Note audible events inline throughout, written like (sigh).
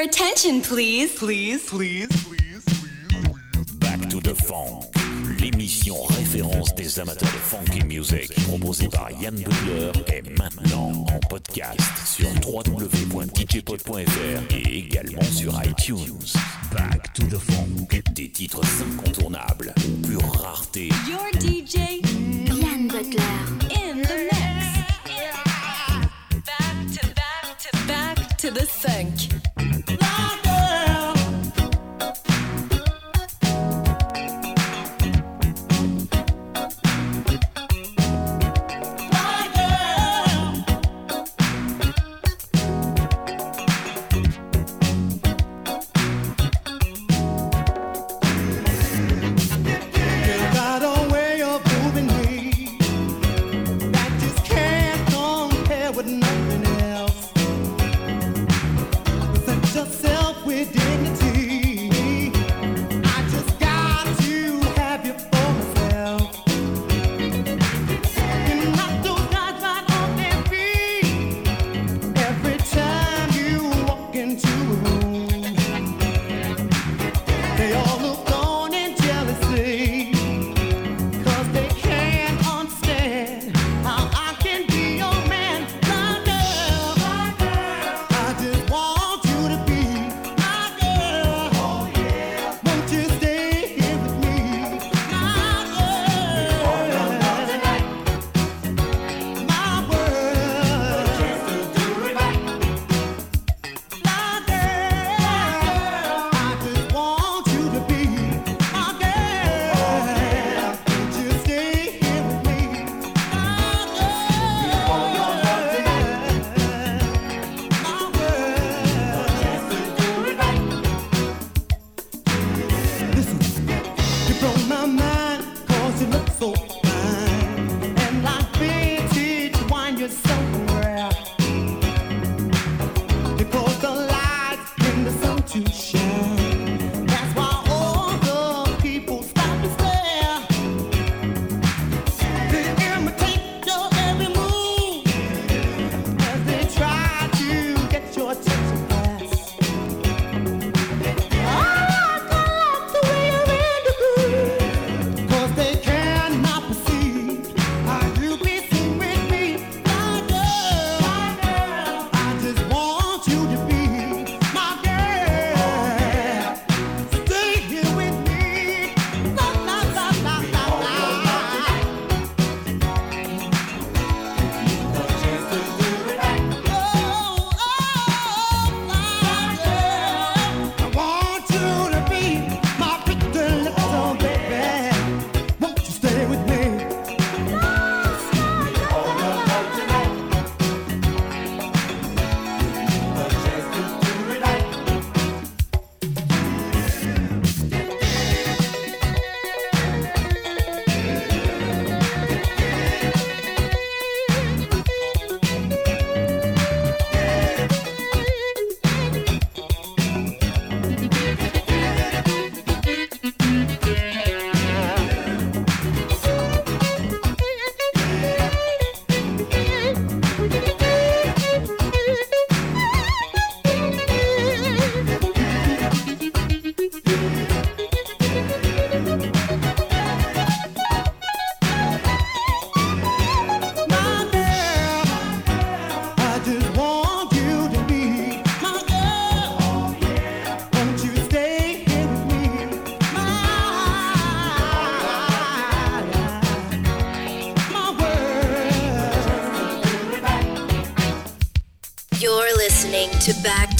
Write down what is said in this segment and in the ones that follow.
attention, please. Please, please, please, please. Back to the funk, l'émission référence des amateurs de funky music proposée par Yann Butler est maintenant en podcast sur www.djpod.fr et également sur iTunes. Back to the funk, des titres incontournables, pure rareté. Your DJ, Yann Butler, in the mix. Back to, back to, back to the funk.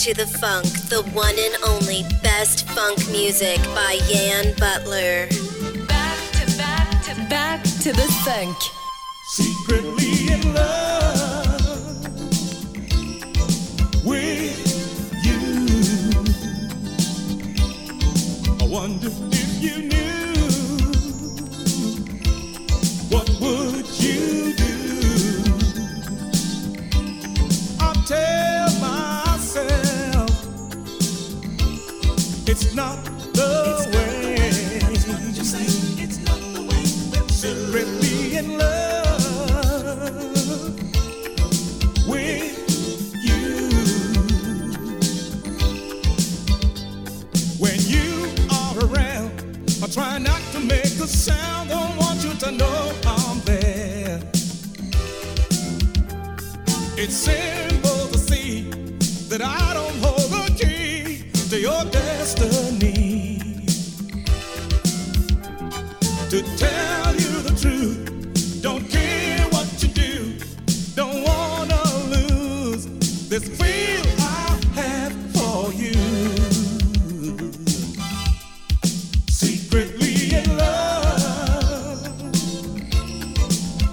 to the funk, the one and only best funk music by Yann Butler. Back to back to back to the funk. Secretly.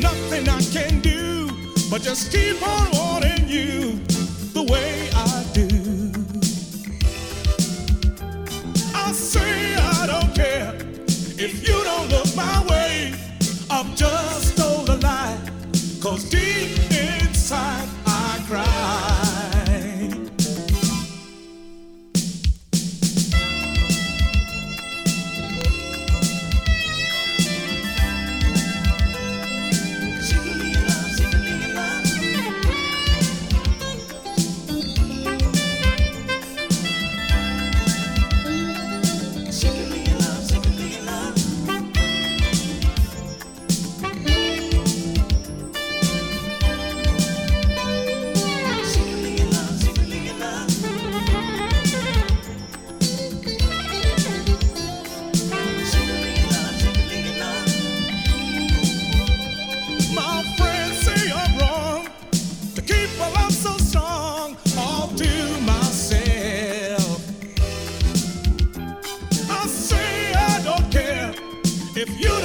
nothing I can do but just keep on wanting you. If you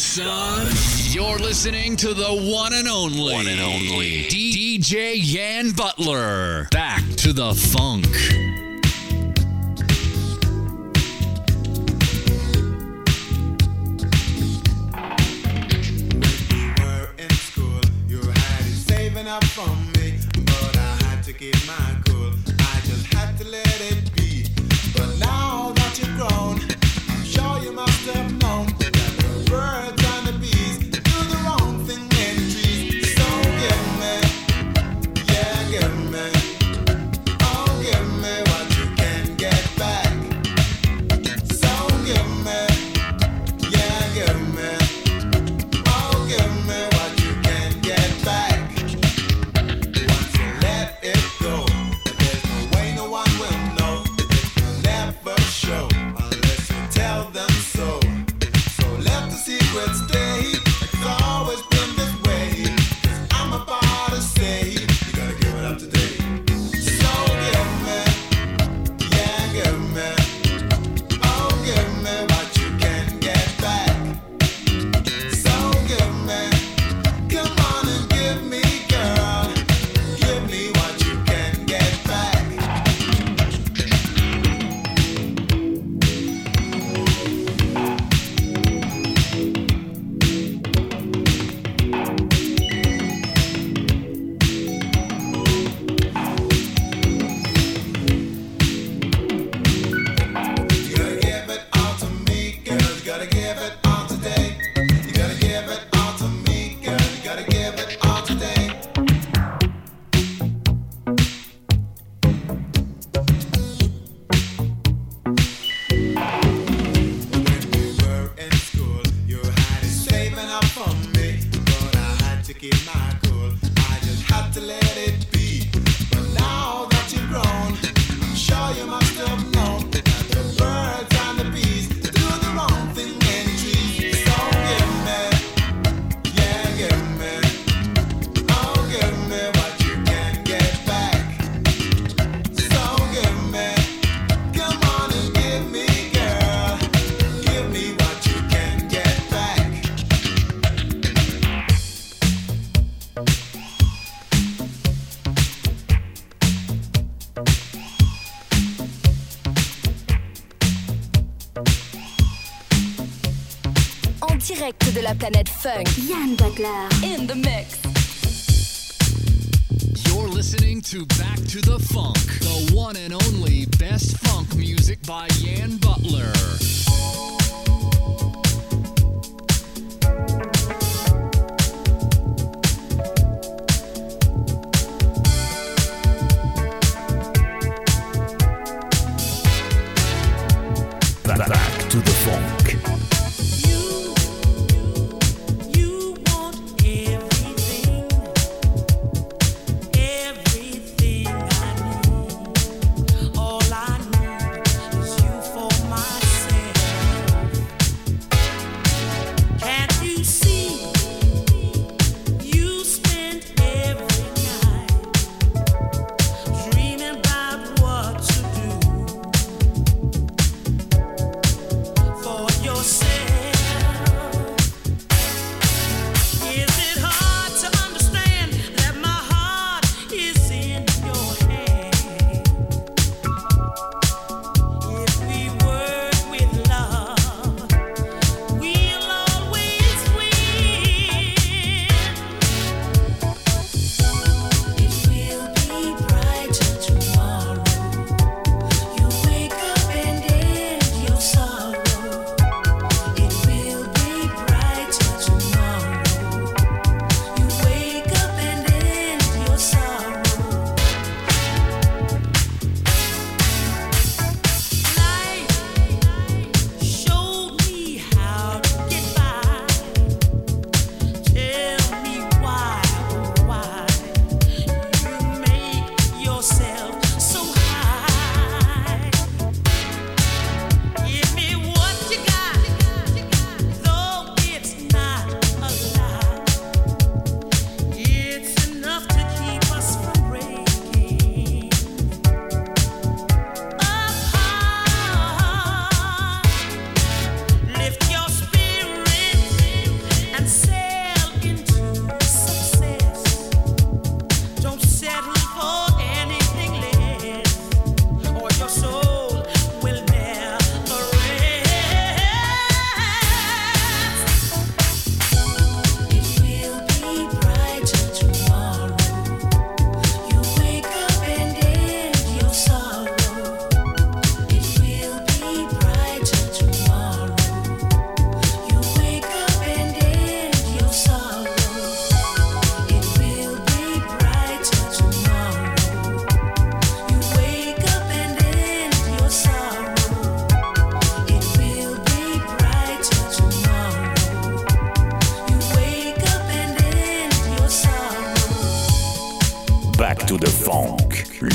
son. You're listening to the one and only, one and only DJ Yann Butler. Back to the funk. up from me, but I had to keep my cool. I just had to. Sinclair in the mix. You're listening to Back to the Funk, the one and only best funk music by Ye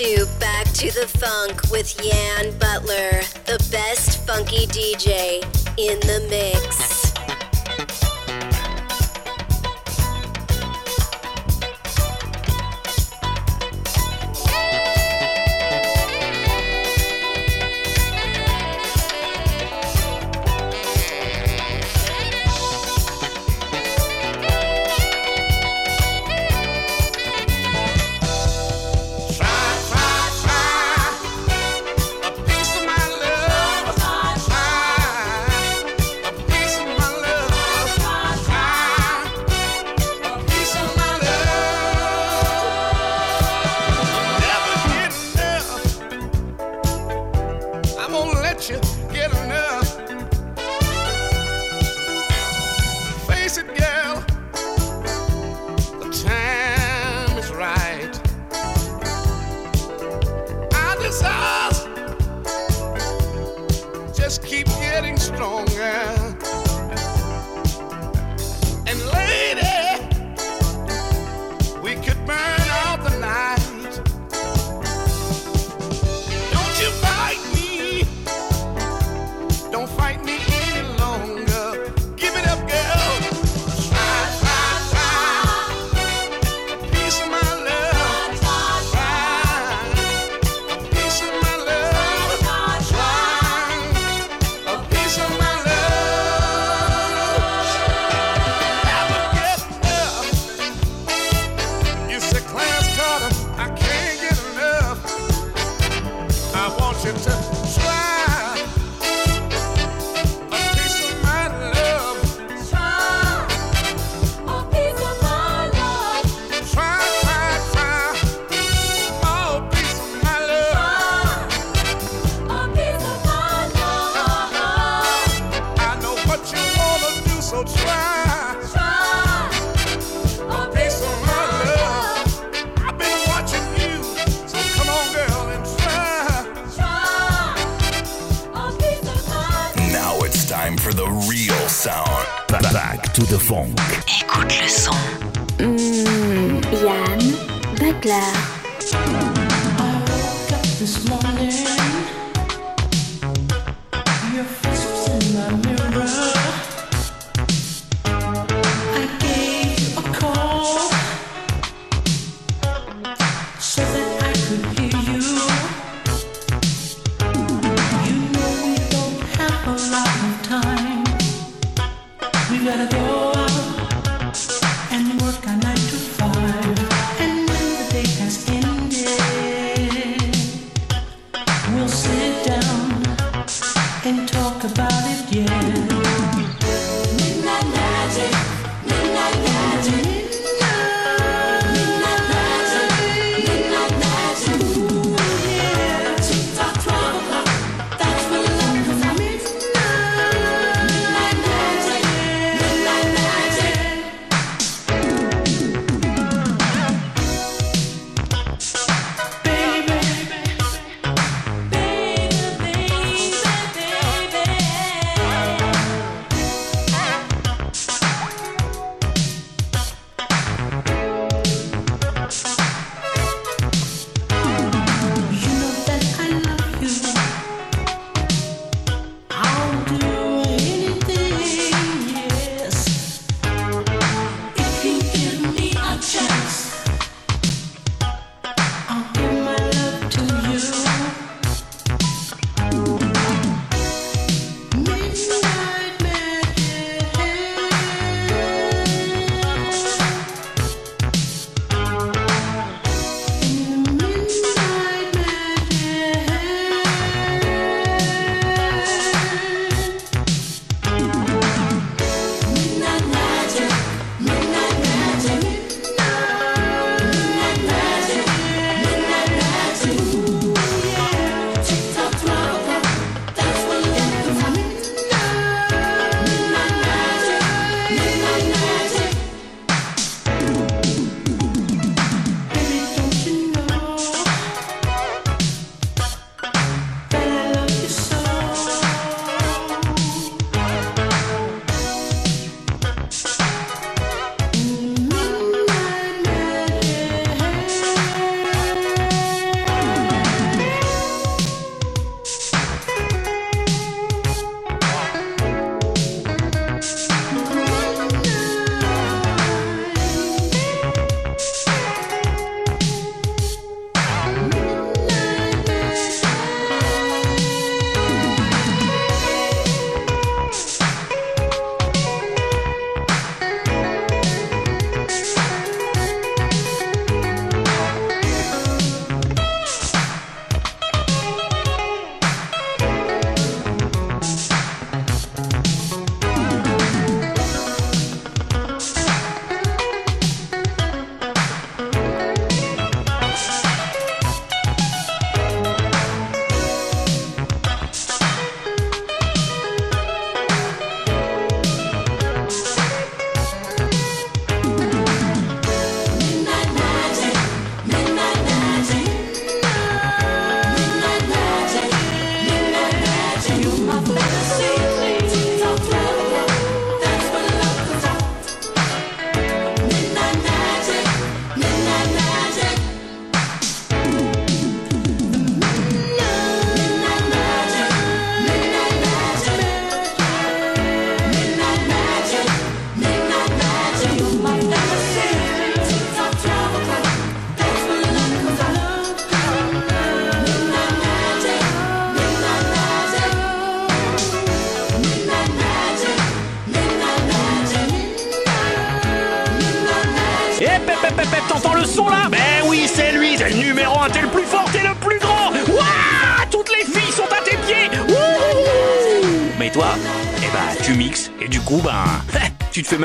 to Back to the Funk with Yann Butler, the best funky DJ in the mix.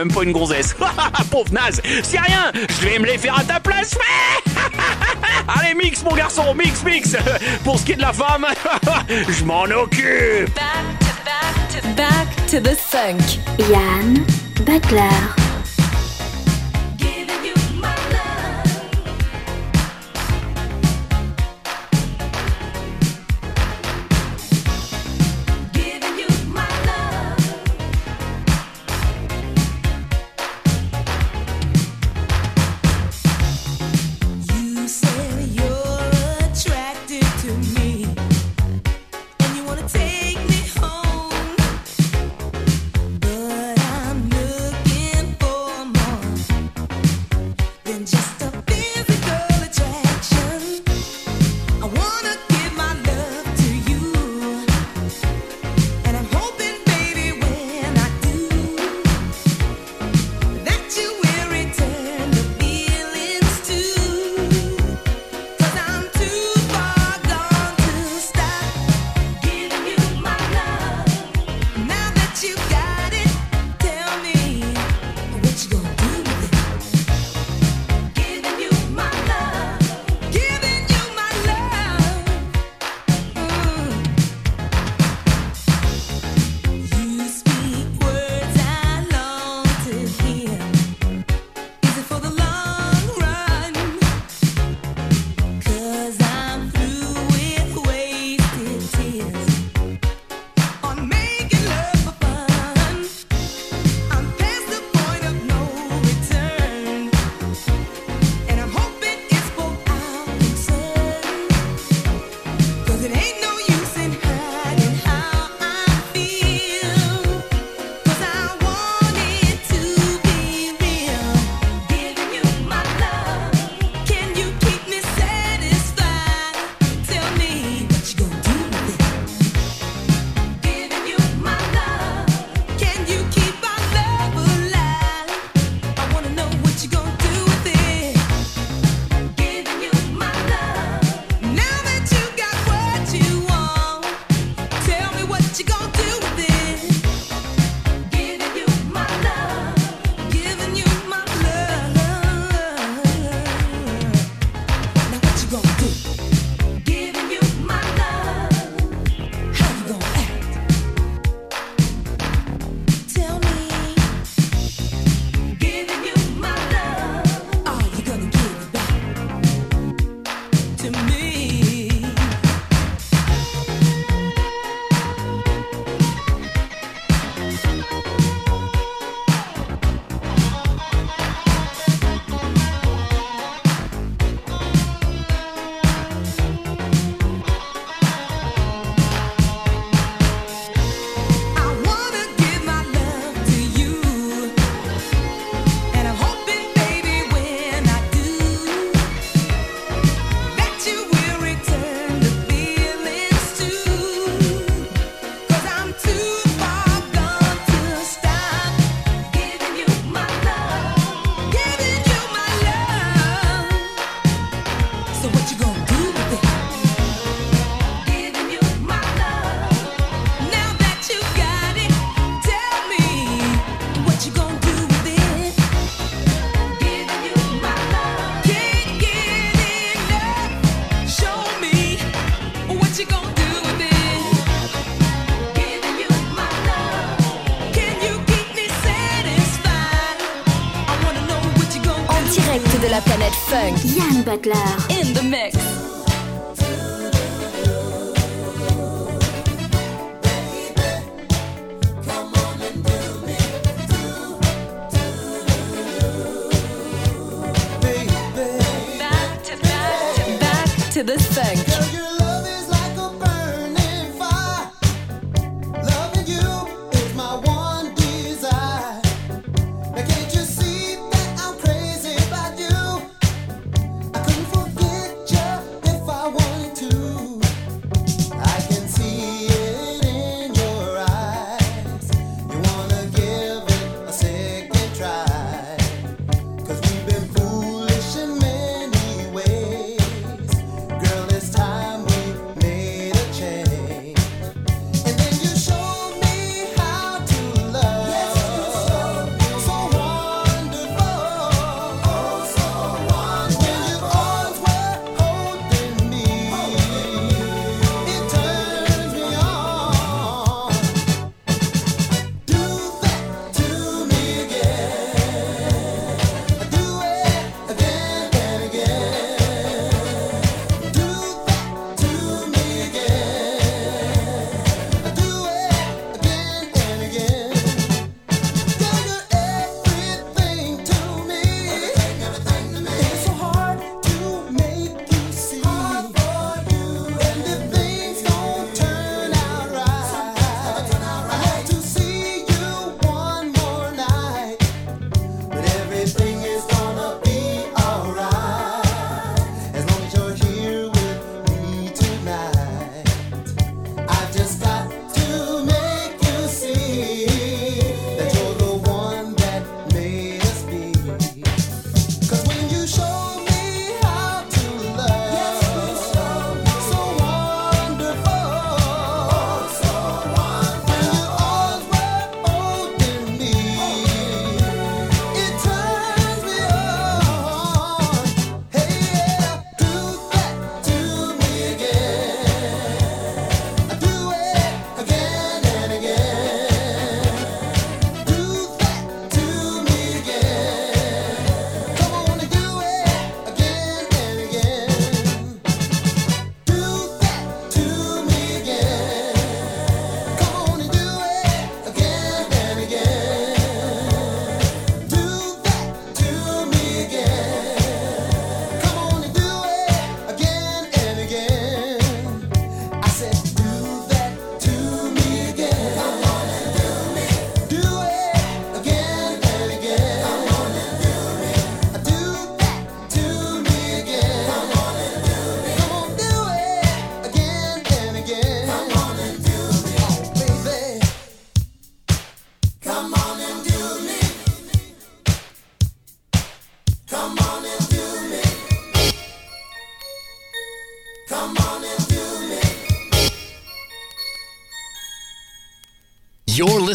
même pas une grossesse. (laughs) Pauvre naze, c'est rien, je vais me les faire à ta place. (laughs) Allez, mix, mon garçon, mix, mix. (laughs) Pour ce qui est de la femme, je m'en occupe. Back to, the 5. Yann Butler. this thing.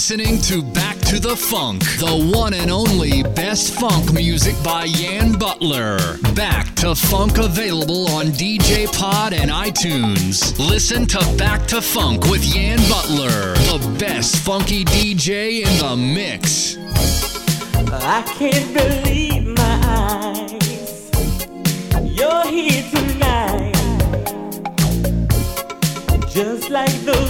listening to Back to the Funk, the one and only best funk music by Yann Butler. Back to Funk available on DJ Pod and iTunes. Listen to Back to Funk with Yann Butler, the best funky DJ in the mix. I can't believe my eyes. You're here tonight. Just like those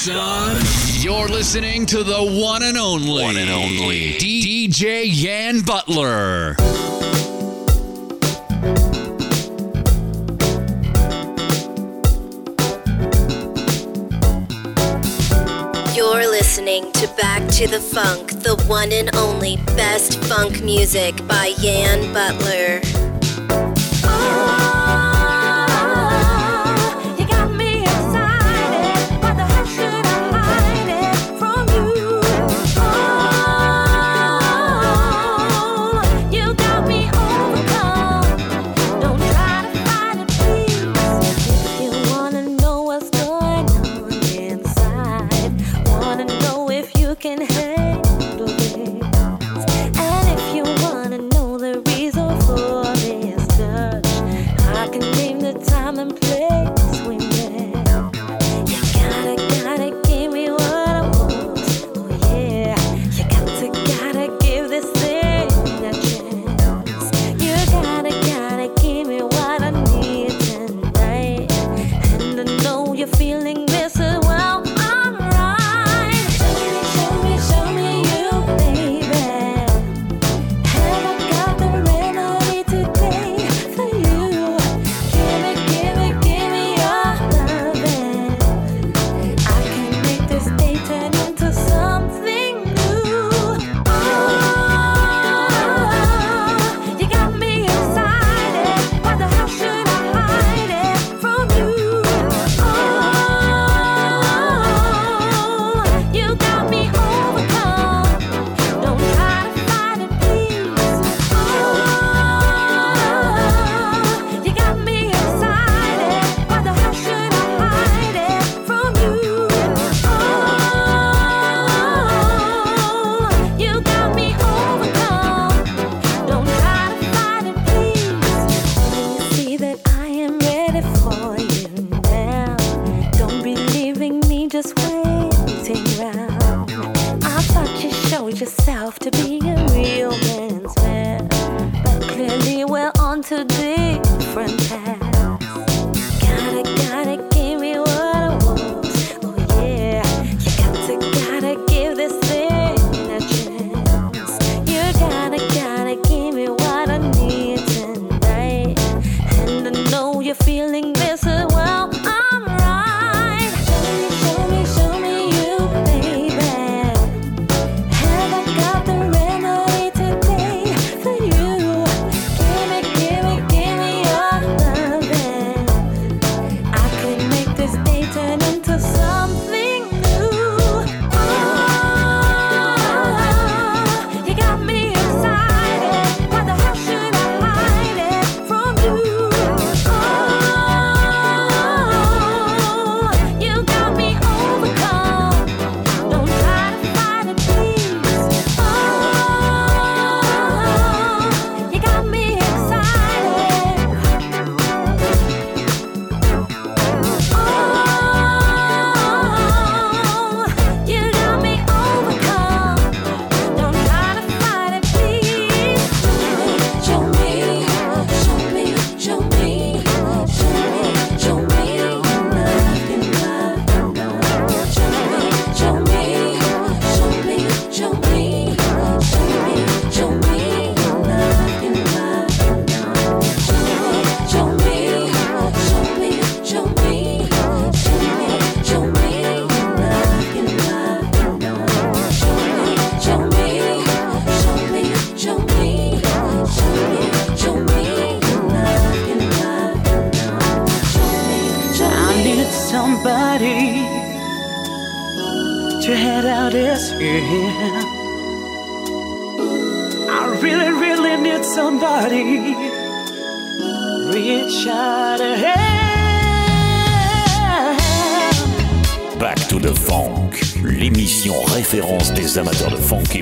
son. You're listening to the one and only, one and only D- DJ Yann Butler. You're listening to Back to the Funk, the one and only best funk music by Yann Butler.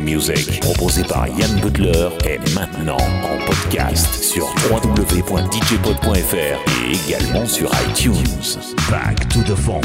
Music, proposé par Yann Butler, est maintenant en podcast sur www.djpod.fr et également sur iTunes. Back to the Funk.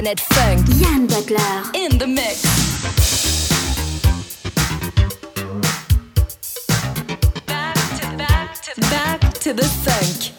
Planet Funk. Yann Butler. In the mix. Back to the funk.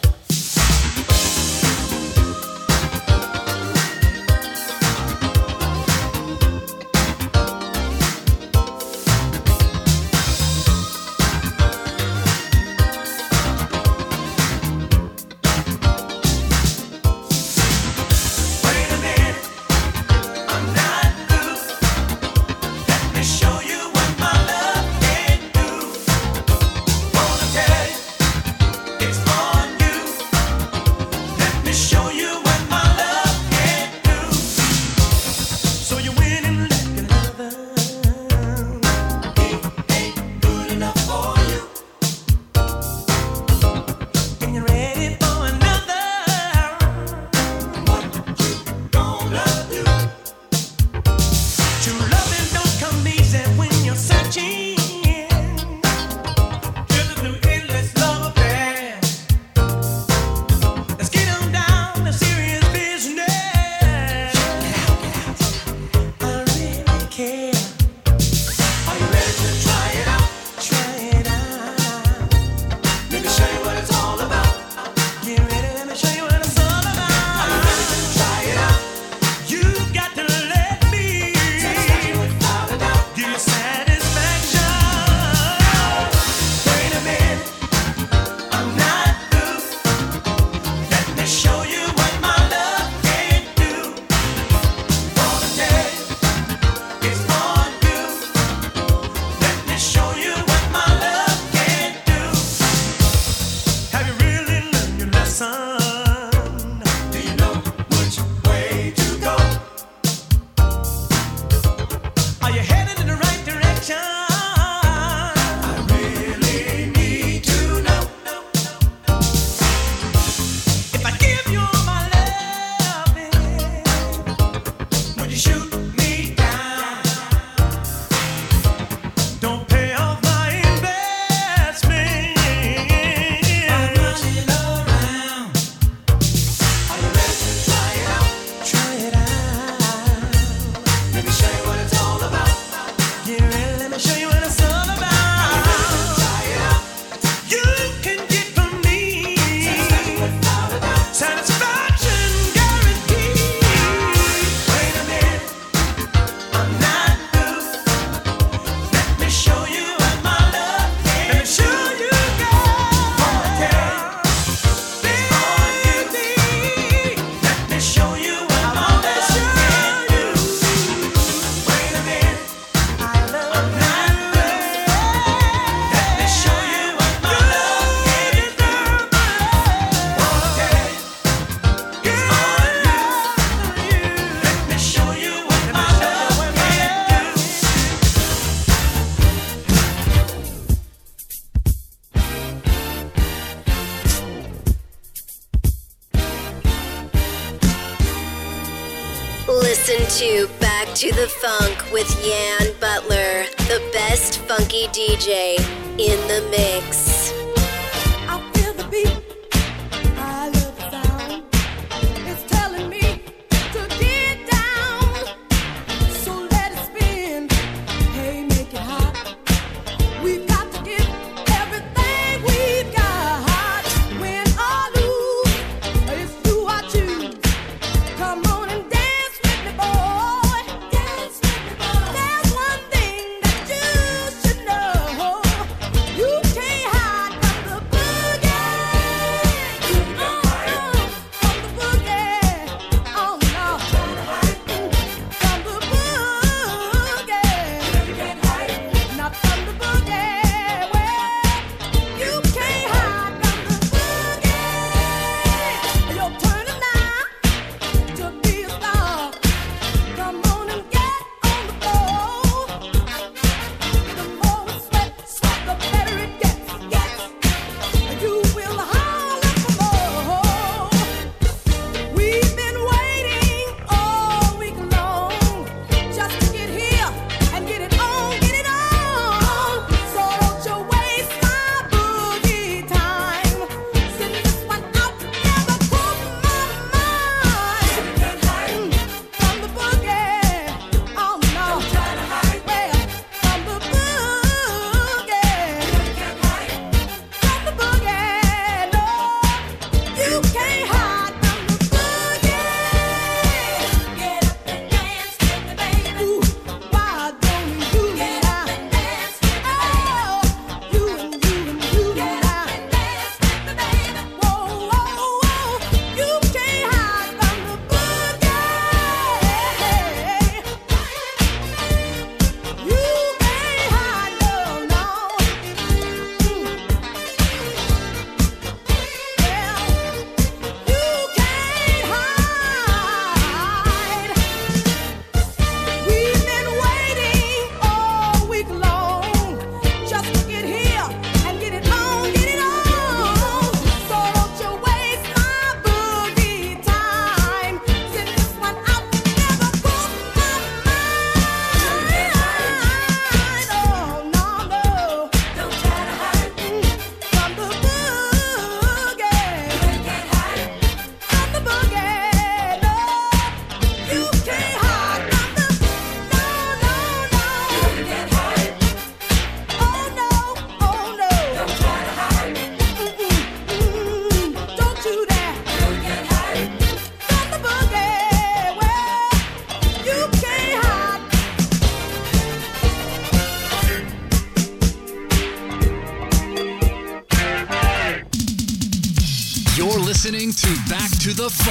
in the mix.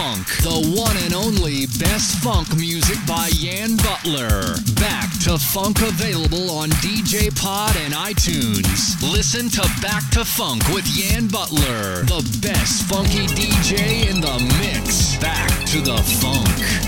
funk. The one and only best funk music by Yann Butler. Back to Funk available on DJ Pod and iTunes. Listen to Back to Funk with Yann Butler, the best funky DJ in the mix. Back to the funk.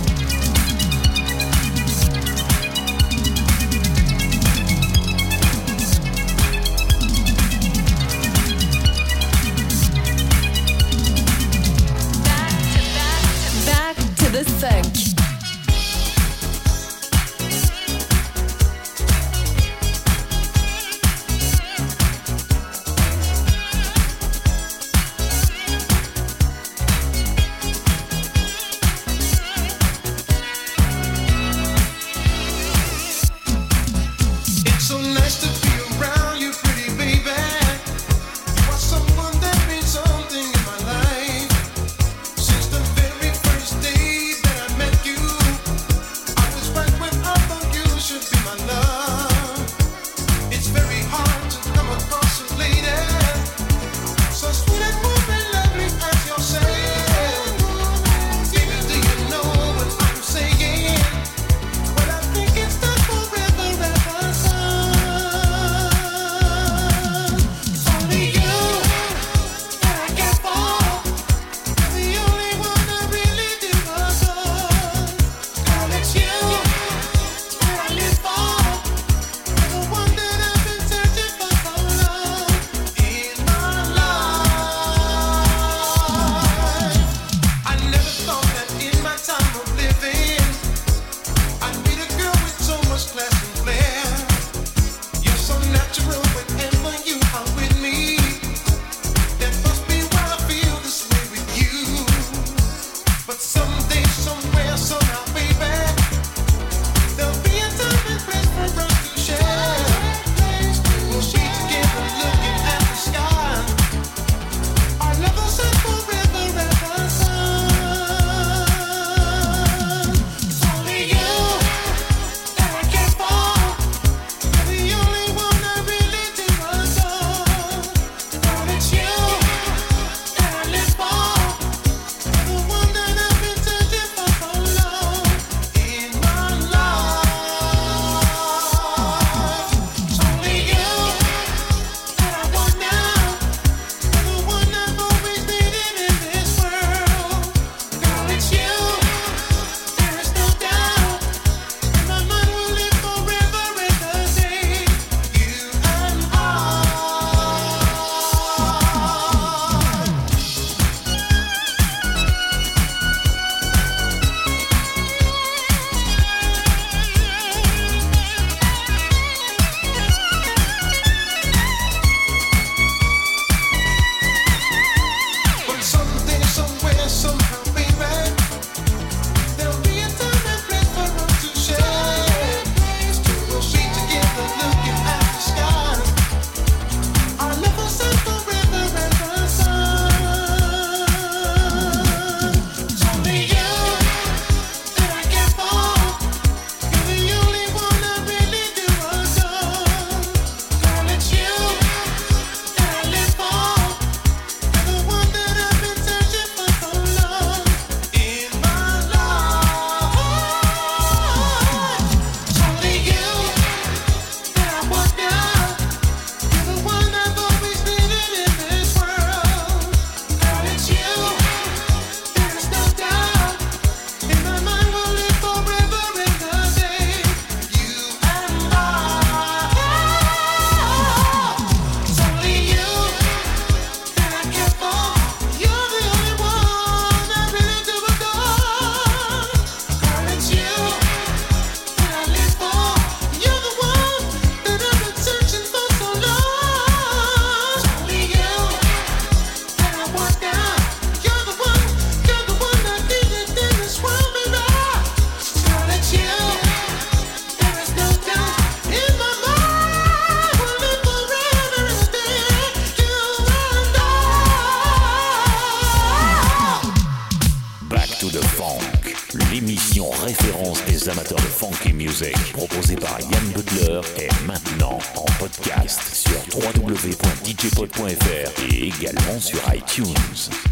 Music, proposée par Yann Butler, est maintenant en podcast sur www.djpod.fr et également sur iTunes.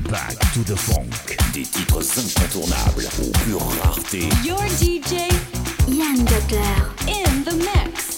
Back to the Funk, des titres incontournables aux pures raretés. Your DJ Yann Butler. in the mix.